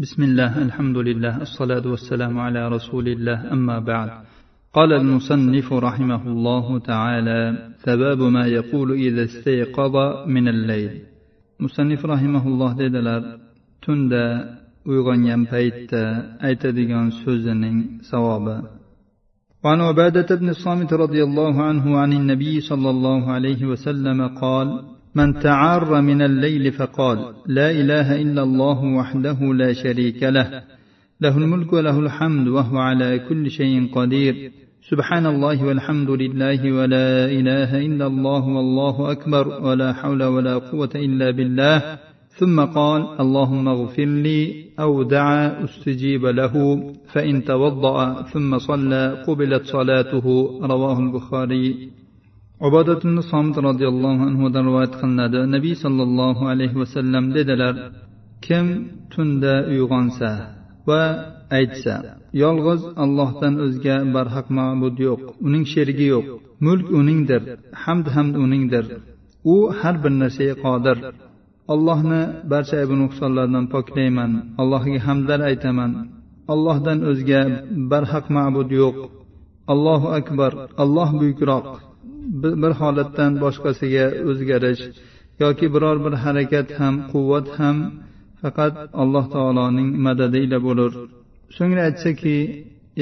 بسم الله الحمد لله الصلاة والسلام على رسول الله أما بعد. قال المصنف رحمه الله تعالى ثباب ما يقول إذا استيقظ من الليل. مصنف رحمه الله dedilar tunda uyg'ongan paytda aytadigan so'zining savobi. وعن عبادة بن الصامت رضي الله عنه عن النبي صلى الله عليه وسلم قال من تعار من الليل فقال لا إله إلا الله وحده لا شريك له. له الملك وله الحمد وهو على كل شيء قدير. سبحان الله والحمد لله ولا إله إلا الله والله أكبر ولا حول ولا قوة إلا بالله. ثم قال اللهم اغفر لي أو دعا استجيب له. فإن توضأ ثم صلى قبلت صلاته. رواه البخاري. ibodat somit roziyallohu anhudan rivoyat qilinadi. Nabiy sollallohu alayhi vasallam dedilar kim tunda uyg'onsa va aytsa yolg'iz allohdan o'zga barhaq ma'bud yo'q uning sherigi yo'q mulk uningdir hamd hamd uningdir u har bir narsaga qodir. Allohni barcha aybi nuqsonlardan poklayman allohga hamdlar aytaman. Allohdan o'zga barhaq ma'bud yo'q. Allohu akbar alloh buyukroq. Bir holatdan boshqasiga o'zgarish yoki biror bir harakat ham quvvat ham faqat alloh taoloning madadi ila bo'lur. So'ngra aytsaki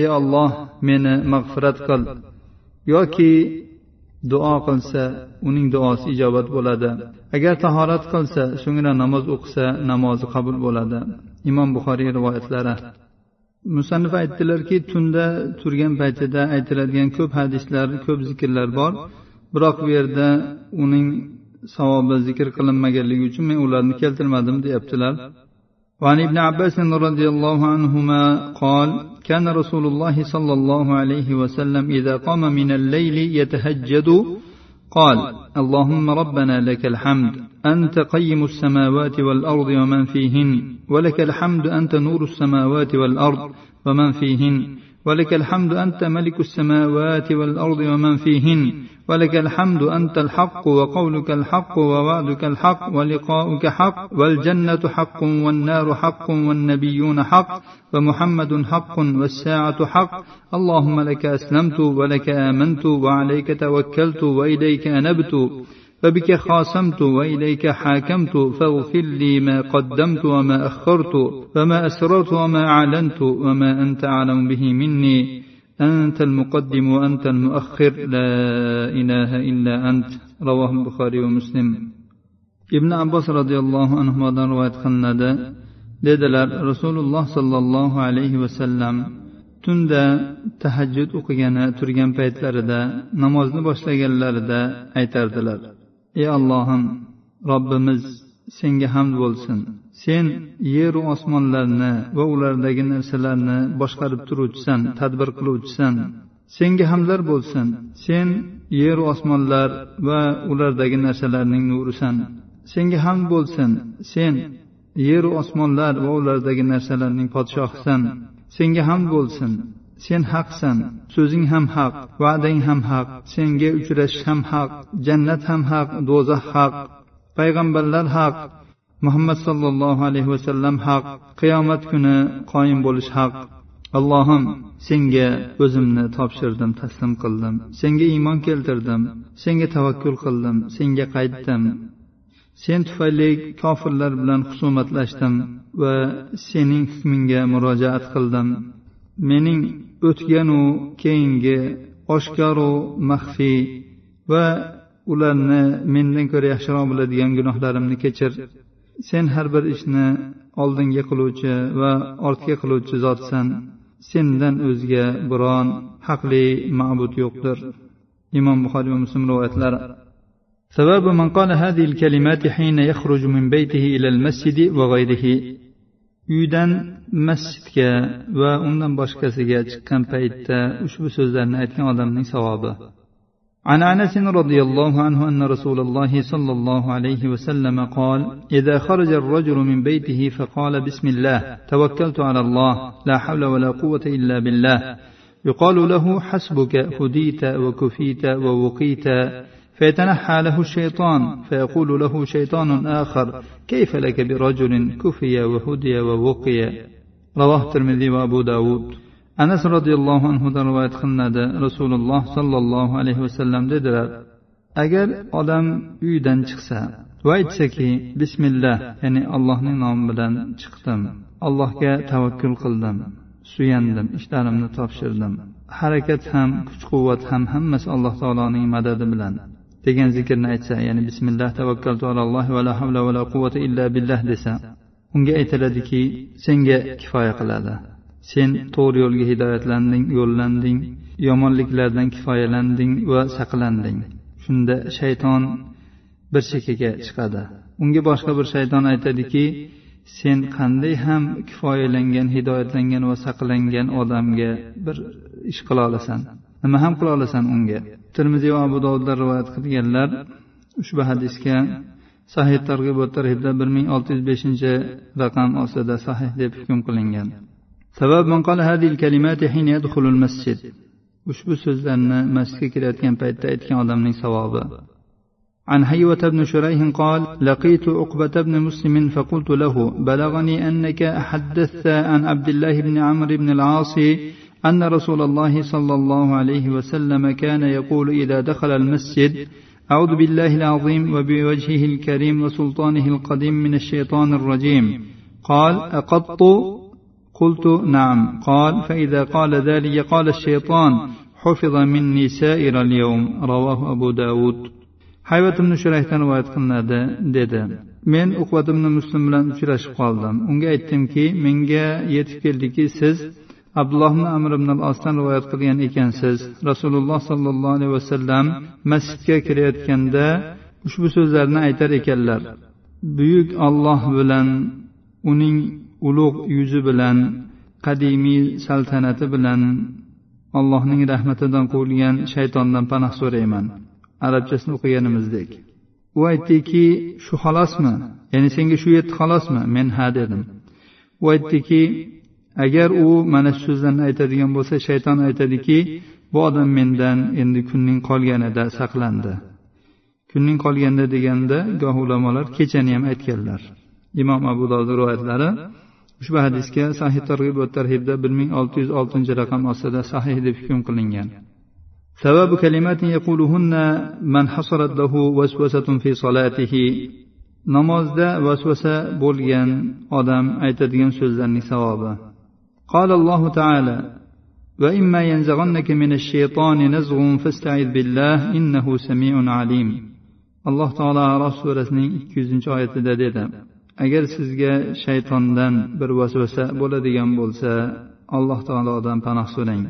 ey olloh meni mag'firat qil yoki duo qilsa uning duosi ijobat bo'ladi. Agar tahorat qilsa so'ngra namoz o'qisa namozi qabul bo'ladi. Imom buxoriy rivoyatlari. musannif aytdilarki tunda turgan paytida aytiladigan ko'p hadislar ko'p zikrlar bor biroq bu yerda uning savobi zikr qilinmaganligi uchun men ularni keltirmadim deyaptilar وعن ابن عباس رضي الله عنهما قال كان رسول الله صلى الله عليه وسلم إذا قام من الليل يتهجد قال اللهم ربنا لك الحمد. أنت قيم السماوات والأرض ومن فيهن. ولك الحمد أنت نور السماوات والأرض ومن فيهن. ولك الحمد أنت ملك السماوات والأرض ومن فيهن. ولك الحمد أنت الحق وقولك الحق ووعدك الحق ولقاؤك حق والجنة حق والنار حق والنبيون حق ومحمد حق والساعة حق. اللهم لك أسلمت ولك آمنت وعليك توكلت وإليك أنبت. فبك خاصمت وإليك حاكمت فاغفر لي ما قدمت وما أخرت وما أسررت وما أعلنت وما أنت أعلم به مني. أنت المقدم وأنت المؤخر. لا إله إلا أنت. رواه البخاري ومسلم. ابن عباس رضي الله عنهما رواية قلنده dedilar rasululloh sollallohu alayhi vasallam tunda tahajjud o'qigani turgan paytlarida namozni boshlaganlarida aytardilar ey allohim robbimiz senga hamd bo'lsin. Sen yeru osmonlarni va ulardagi narsalarni boshqarib turuvchisan tadbir qiluvchisan. Senga hamdlar bo'lsin. Sen yeru osmonlar va ulardagi narsalarning nurisan. Senga hamd bo'lsin. Sen yeru osmonlar va ulardagi narsalarning podshohisan. Senga hamd bo'lsin. Sen haqsan so'zing ham haq va'dang ham haq senga uchrashish ham haq jannat ham haq do'zax haq payg'ambarlar haq muhammad sollallohu alayhi vasallam haq qiyomat kuni qoyim bo'lish haq. Allohim senga o'zimni topshirdim taslim qildim. Senga iymon keltirdim senga tavakkul qildim senga qaytdim. Sen tufayli kofirlar bilan husumatlashdim va sening hukmingga murojaat qildim. Mening o'tganu keyingi oshkoru maxfiy va ularni mendan ko'ra yaxshiroq biladigan gunohlarimni kechir sen har bir ishni oldinga qiluvchi va ortga qiluvchi zotsan sendan o'zga biron haqli ma'bud yo'qdir imom buxoriy va muslim rivoyatlari ثواب من قال هذه الكلمات حين يخرج من بيته إلى المسجد وغيره uydan masjidga va undan boshqasiga chiqqan paytda ushbu so'zlarni aytgan odamning savobi عن انس رضي الله عنه ان رسول الله صلى الله عليه وسلم قال اذا خرج الرجل من بيته فقال بسم الله توكلت على الله لا حول ولا قوه الا بالله يقال له حسبك هديت وكفيت ووقيت فيتنحى له الشيطان فيقول له شيطان آخر كيف لك برجل كفي وهدي ووقي رواه الترمذي وأبو داود anas roziyallohu anhudan rivoyat qilinadi rasululloh sollallohu alayhi vasallam dedilar agar odam uyidan chiqsa va aytsaki bismillah ya'ni allohning nomi bilan chiqdim allohga tavakkul qildim suyandim ishlarimni topshirdim harakat ham kuch quvvat ham hammasi alloh taoloning madadi bilan degan zikrni aytsa ya'ni bismillah tavakkaltu alalloh va la havla va la quvvata illa billah desa unga aytiladiki senga kifoya qiladi. Sen to'g'ri yo'lga hidoyatlanding yo'llanding yomonliklardan kifoyalanding va saqlanding. Shunda shayton bir chekkaga chiqadi. Unga boshqa bir shayton aytadiki sen qanday ham kifoyalangan hidoyatlangan va saqlangan odamga bir ish qila olasan. nima ham qila olasan unga termiziy va abu dovudlar rivoyat qilganlar ushbu hadisga sahih targ'ib va tarhibda bir ming olti yuz beshinchi raqam ostida sahih deb hukm qilingan sabab man qala hadhihi kalimati hina yadkhulu al-masjid ushbu so'zlarni masjidga kirayotgan paytda aytgan odamning savobi عن حيوة بن شريح قال لقيت عقبة بن مسلم فقلت له بلغني أنك حدثت عن عبد الله بن عمرو بن العاص أن رسول الله صلى الله عليه وسلم كان يقول إذا دخل المسجد أعوذ بالله العظيم وبوجهه الكريم وسلطانه القديم من الشيطان الرجيم. قال أقط قلت نعم. قال فإذا قال ذلك قال الشيطان حفظ مني سائر اليوم. رواه أبو داود. hayvat ibn shurayhdan rivoyat qilinadi dedi men uqvat ibn muslim bilan uchrashib qoldim unga aytdimki menga yetib keldiki siz abdulloh ibn amr ibn al osdan rivoyat qilgan ekansiz. Rasululloh sollallohu alayhi vasallam masjidga kirayotganda ushbu so'zlarni aytar ekanlar. Buyuk olloh bilan uning ulug' yuzi bilan qadimiy saltanati bilan allohning rahmatidan quvilgan shaytondan panoh so'rayman. Arabchasini o'qiganimizdek. U aytdiki shu xolosmi ya'ni senga shu yetdi xolosmi men ha dedim. U aytdiki agar u mana shu so'zlarni aytadigan bo'lsa shayton aytadiki bu odam mendan endi kunning qolganida saqlandi kunning qolganda deganda goh ulamolar kechani ham aytganlar imom abu dovud rivoyatlari ushbu hadisga sahih targ'ib va tarhibda bir ming olti yuz oltinchi raqam ostida sahih deb hukm qilingan ثواب كلمات يقولهن من حصلت له وسوسة في صلاته namozda vasvasa bo'lgan odam aytadigan so'zlarning savobi قال الله تعالى وإما ينزغنك من الشيطان نزغ فاستعذ بالله إنه سميع عليم alloh taolo arof surasining ikki yuzinchi oyatida dedi agar sizga shaytondan bir vasvasa bo'ladigan bo'lsa alloh taolodan panoh so'rang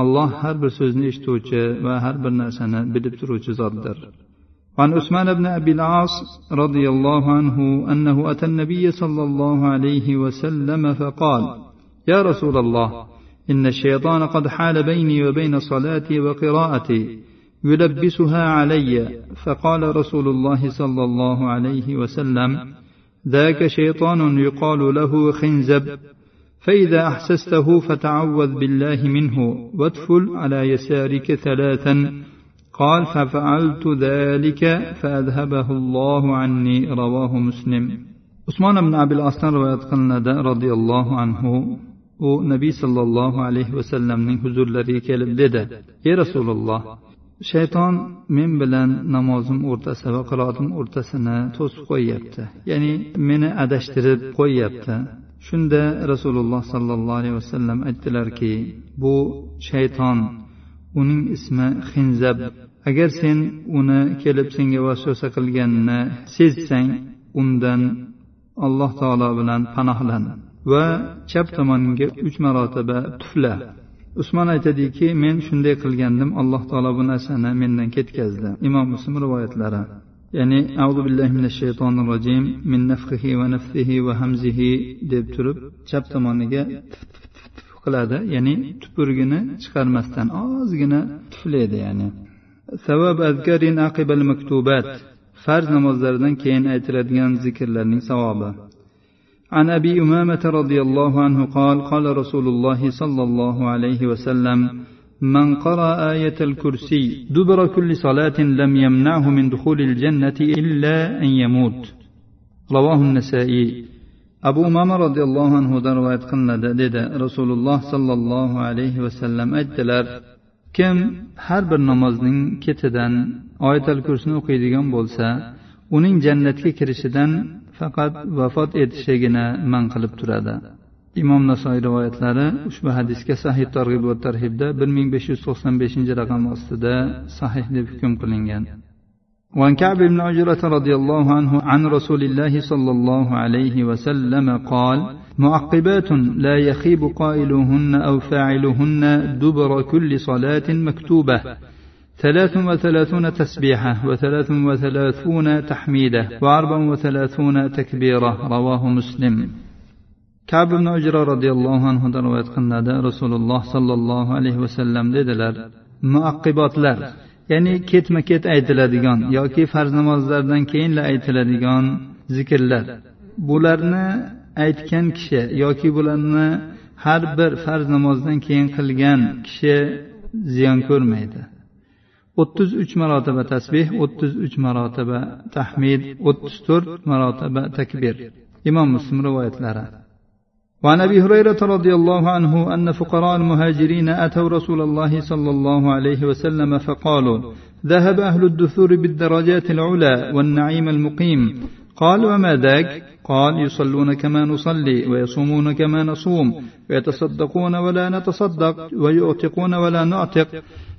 alloh har bir so'zni eshituvchi va har bir narsani bilib turuvchi zotdir وعن عثمان بن أبي العاص رضي الله عنه أنه أتى النبي صلى الله عليه وسلم فقال يا رسول الله إن الشيطان قد حال بيني وبين صلاتي وقراءتي يلبسها علي. فقال رسول الله صلى الله عليه وسلم ذاك شيطان يقال له خنزب. فإذا أحسسته فتعوذ بالله منه وادفل على يسارك ثلاثا. قال ففعلت ذلك فأذهبه الله عني. رواه مسلم. عثمان بن أبي قلنا رضي الله عنه. U nabiy sollallohu alayhi vasallamning huzurlariga kelib dedi ey rasululloh shayton men bilan namozim o'rtasi va qiroatim o'rtasini to'sib qo'yyapti. Ya'ni meni adashtirib qo'yyapti. Shunda rasululloh sollallohu alayhi vasallam aytdilarki bu shayton uning ismi hinzab agar sen uni kelib senga vasvasa qilganini sezsang undan alloh taolo bilan panohlan. Va chap tomonga uch marotaba tufla. Usmon aytadiki men shunday qilgandim alloh taolo bu narsani mendan ketkazdi. Imom muslim rivoyatlari. Ya'ni auzu billahi minash shaytonir rojim min nafhihi va nafsihi va hamzihi deb turib chap tomoniga qiladi. Ya'ni tupurgini chiqarmasdan ozgina tuflaydi ya'ni. Savob azkarin aqibal maktubat farz namozlaridan keyin aytiladigan zikrlarning savobi. عن ابي امامه رضي الله عنه قال قال رسول الله صلى الله عليه وسلم من قرأ آية الكرسي دبر كل صلاة لم يمنعه من دخول الجنة إلا أن يموت رواه النسائي abu umama roziyallohu anhudan rivoyat qilinadi dedi rasululloh sollallohu alayhi vasallam aytdilar kim har bir namozning ketidan oyatal kursini o'qiydigan bo'lsa uning jannatga kirishidan faqat vafot etishigina man qilib turadi imom nasoiy rivoyatlari ushbu hadisga sahih targ'ib va tarhibda bir ming besh yuz to'qson beshinchi raqam ostida sahih deb hukm qilingan وعن كعب بن عجرة رضي الله عنه عن رسول الله صلى الله عليه وسلم قال معقبات لا يخيب قائلهن أو فاعلهن دبر كل صلاة مكتوبة ثلاث وثلاثون تسبيحة وثلاث وثلاثون تحميدة وأربع وثلاثون تكبيرة رواه مسلم kab ibn ujro roziyallohu anhudan rivoyat qilinadi rasululloh sollallohu alayhi vasallam dedilar muaqqibotlar ya'ni ketma ket aytiladigan yoki farz namozlardan keyinla aytiladigan zikrlar bularni aytgan kishi yoki bularni har bir farz namozdan keyin qilgan kishi ziyon ko'rmaydi O'ttiz uch marotaba tasbeh o'ttiz uch marotaba tahmid o'ttiz to'rt marotaba takbir. Imom muslim rivoyatlari. وعن ابي هريره رضي الله عنه ان فقراء المهاجرين اتوا رسول الله صلى الله عليه وسلم فقالوا ذهب أهل الدثور بالدرجات العلى والنعيم المقيم قال وما ذاك؟ قال يصلون كما نصلي ويصومون كما نصوم ويتصدقون ولا نتصدق ويعتقون ولا نعتق.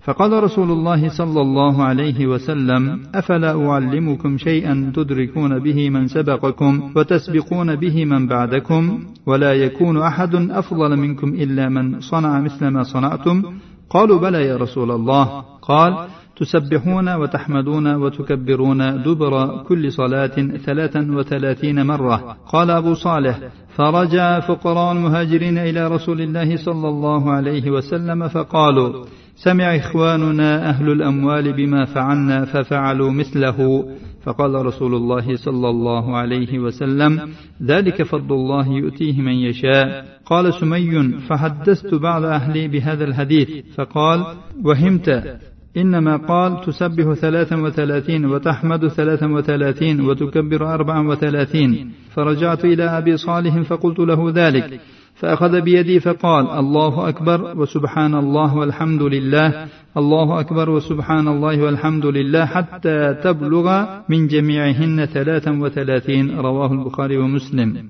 فقال رسول الله صلى الله عليه وسلم أفلا أعلمكم شيئا تدركون به من سبقكم وتسبقون به من بعدكم ولا يكون أحد أفضل منكم إلا من صنع مثل ما صنعتم؟ قالوا بلى يا رسول الله. قال تسبحون وتحمدون وتكبرون دبر كل صلاة ثلاثا وثلاثين مرة. قال أبو صالح فرجع فقراء المهاجرين إلى رسول الله صلى الله عليه وسلم فقالوا سمع إخواننا أهل الأموال بما فعلنا ففعلوا مثله. فقال رسول الله صلى الله عليه وسلم ذلك فضل الله يؤتيه من يشاء. قال سمي فحدثت بعض أهلي بهذا الحديث. فقال وهمت. إنما قال تسبح ثلاثا وثلاثين وتحمد ثلاثا وثلاثين وتكبر أربعا وثلاثين. فرجعت إلى أبي صالح فقلت له ذلك. فأخذ بيدي فقال الله أكبر وسبحان الله والحمد لله. الله أكبر وسبحان الله والحمد لله حتى تبلغ من جميعهن ثلاثا وثلاثين. رواه البخاري ومسلم.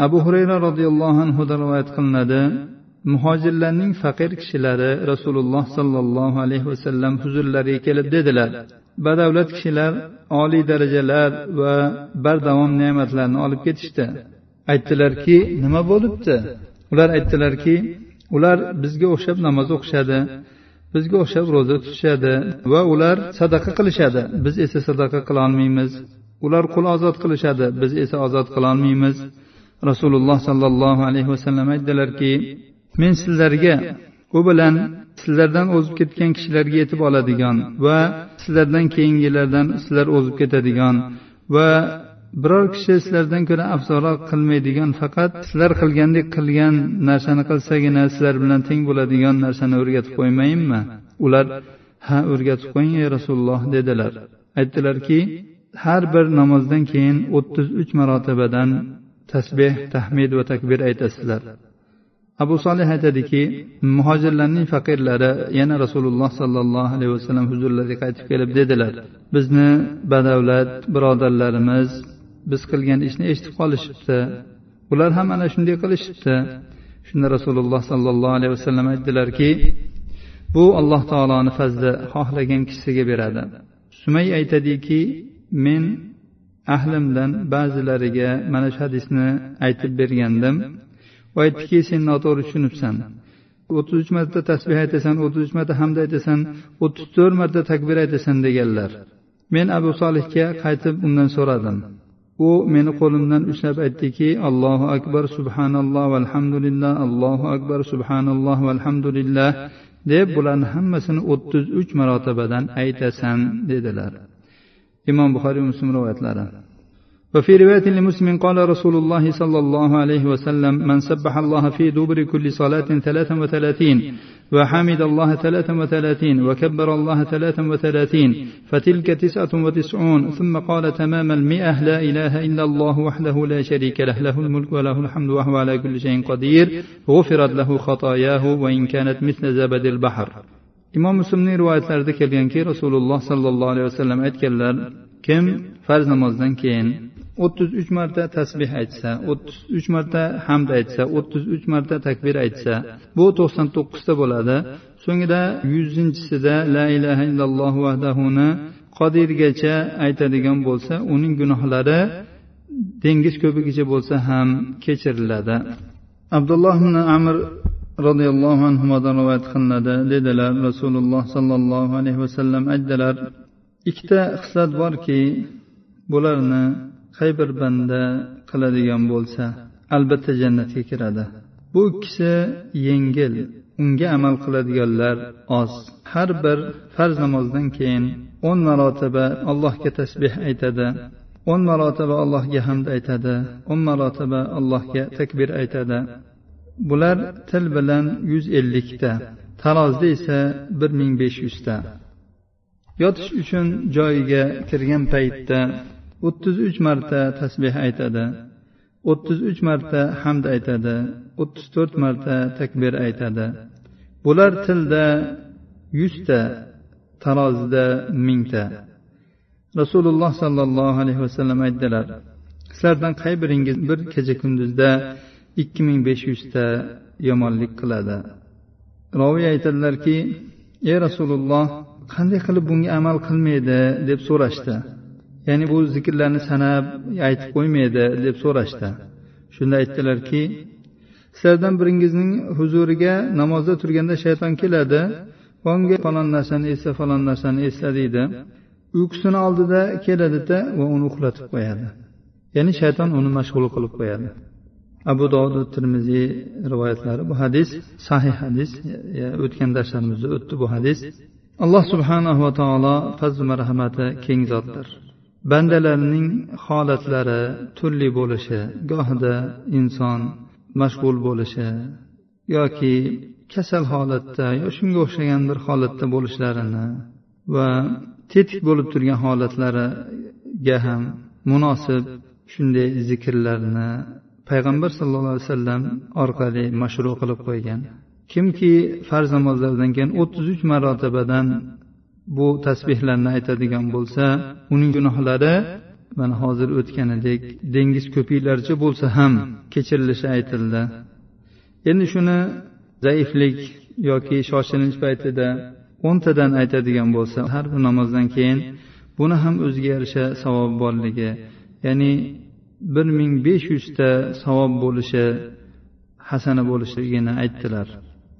أبو هريرة رضي الله عنه رواية قلنا muhojirlarning faqir kishilari rasululloh sollallohu alayhi vasallam huzurlariga kelib dedilar. Badavlat kishilar oliy darajalar va bardavom ne'matlarni olib ketishdi. Aytdilarki nima bo'libdi? Ular aytdilarki ular bizga o'xshab namoz o'qishadi bizga o'xshab ro'za tutishadi va ular sadaqa qilishadi. Biz esa sadaqa qilolmaymiz ular qul ozod qilishadi biz esa ozod qilolmaymiz rasululloh sollallohu alayhi vasallam aytdilarki men sizlarga u bilan sizlardan o'zib ketgan kishilarga yetib oladigan va sizlardan keyingilardan sizlar o'zib ketadigan va biror kishi sizlardan ko'ra afzalroq qilmaydigan faqat sizlar qilgandek qilgan narsani qilsagina sizlar bilan teng bo'ladigan narsani o'rgatib qo'ymayinmi? Ular ha o'rgatib qo'ying ey rasululloh dedilar. Aytdilarki har bir namozdan keyin o'ttiz uch marotabadan tasbeh tahmid va takbir aytasizlar. Abu solih aytadiki muhojirlarning faqirlari yana rasululloh sollallohu alayhi vasallam huzurlariga qaytib kelib dedilar bizni badavlat birodarlarimiz biz qilgan ishni eshitib qolishibdi. Ular ham ana shunday qilishibdi. Shunda rasululloh sollallohu alayhi vasallam aytdilarki bu alloh taoloni fazli xohlagan kishisiga beradi. Sumay aytadiki men ahlimdan ba'zilariga mana shu hadisni aytib bergandim. Va aytdiki sen noto'g'ri tushunibsan. o'ttiz uch marta tasbeh aytasan o'ttiz uch marta hamd aytasan o'ttiz to'rt marta takbir aytasan deganlar. Men abu solihga qaytib undan so'radim. U meni qo'limdan ushlab aytdiki allohu akbar subhanalloh valhamdulillah allohu akbar subhanalloh valhamdulillah deb bularni hammasini o'ttiz uch marotabadan aytasan dedilar. Imom buxoriy muslim rivoyatlari. وفي رواية لمسلم قال رسول الله صلى الله عليه وسلم من سبح الله في دبر كل صلاة ثلاثا وثلاثين وحمد الله ثلاثا وثلاثين وكبر الله ثلاثا وثلاثين فتلك تسعة وتسعون ثم قال تمام المئة لا إله إلا الله وحده لا شريك له له الملك وله الحمد وهو على كل شيء قدير غفرت له خطاياه وإن كانت مثل زبد البحر. imom muslimning rivoyatlarida kelganki rasululloh sollallohu alayhi vasallam aytganlar kim farz namozdan keyin o'ttiz uch marta tasbeh aytsa o'ttiz uch marta hamd aytsa o'ttiz uch marta takbir aytsa bu to'qson to'qqizta bo'ladi. So'ngra yuzinchisida la ilaha illalloh vahdahuni qodirgacha aytadigan bo'lsa uning gunohlari dengiz ko'pigicha bo'lsa ham kechiriladi. Abdulloh ibn amir roziyallohu anhudan rivoyat qilinadi. Dedilar rasululloh sollallohu alayhi vasallam aytdilar ikkita xislat borki bularni qay bir banda qiladigan bo'lsa albatta jannatga kiradi. Bu ikkisi yengil unga amal qiladiganlar oz. Har bir farz namozdan keyin o'n marotaba allohga tasbeh aytadi o'n marotaba allohga hamd aytadi o'n marotaba allohga takbir aytadi. Bular til bilan yuz ellikta tarozda esa bir ming besh yuzta. Yotish uchun joyiga kirgan paytda o'ttiz uch marta tasbeh aytadi o'ttiz uch marta hamd aytadi o'ttiz to'rt marta takbir aytadi. Bular tilda yuzta tarozida mingta. Rasululloh sollallohu alayhi vasallam aytdilar sizlardan qay biringiz bir kecha kunduzda ikki ming besh yuzta yomonlik qiladi? Roviy aytadilarki ey rasululloh qanday qilib bunga amal qilmaydi? deb so'rashdi. Ya'ni bu zikrlarni sanab aytib qo'ymaydi deb so'rashdi. Shunda aytdilarki sizlardan biringizning huzuriga namozda turganda shayton keladi. Va unga falon narsani esla falon narsani esla deydi. Uyqusini oldida keladida va uni uxlatib qo'yadi. Ya'ni shayton uni mashg'ul qilib qo'yadi. Abu dovud termiziy rivoyatlari bu hadis sahih hadis o'tgan darslarimizda o'tdi bu hadis. Alloh subhanahu va taolo fazl marhamati keng zotdir. Bandalarning holatlari turli bo'lishi gohida inson mashg'ul bo'lishi yoki kasal holatda yo shunga o'xshagan bir holatda bo'lishlarini va tetik bo'lib turgan holatlariga ham munosib shunday zikrlarni payg'ambar sallallohu alayhi vasallam orqali mashru qilib qo'ygan. Kimki farz namozlardan keyin o'ttiz uch marotabadan bu tasbehlarni aytadigan bo'lsa uning gunohlari mana hozir o'tganidek dengiz ko'piklarcha bo'lsa ham kechirilishi aytildi. Endi shuni zaiflik yoki shoshilinch paytida o'ntadan aytadigan bo'lsa har bir namozdan keyin buni ham o'ziga yarasha savob borligi ya'ni bir ming besh yuzta savob bo'lishi hasana bo'lishligini aytdilar.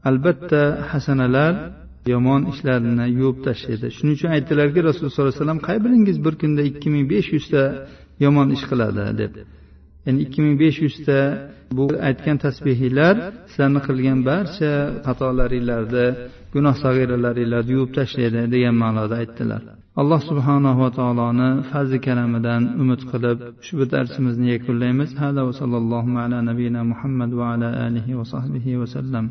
Albatta hasanalar yomon ishlarni yuvib tashlaydi. Shuning uchun aytdilarki rasululloh sollallohu alayhi vasallam qay biringiz bir kunda ikki ming besh yuzta yomon ish qiladi? deb. Ya'ni ikki ming besh yuzta bu aytgan tasbehiylar sizlarni qilgan barcha xatolaringlarni gunoh sag'iralaringlarni yuvib tashlaydi degan ma'noda aytdilar. Alloh subhanahu va taoloni fazli karamidan umid qilib ushbu darsimizni yakunlaymiz. Hada va sallallohu ala nabiyina muhammad va ala alihi va sahbihi vasallam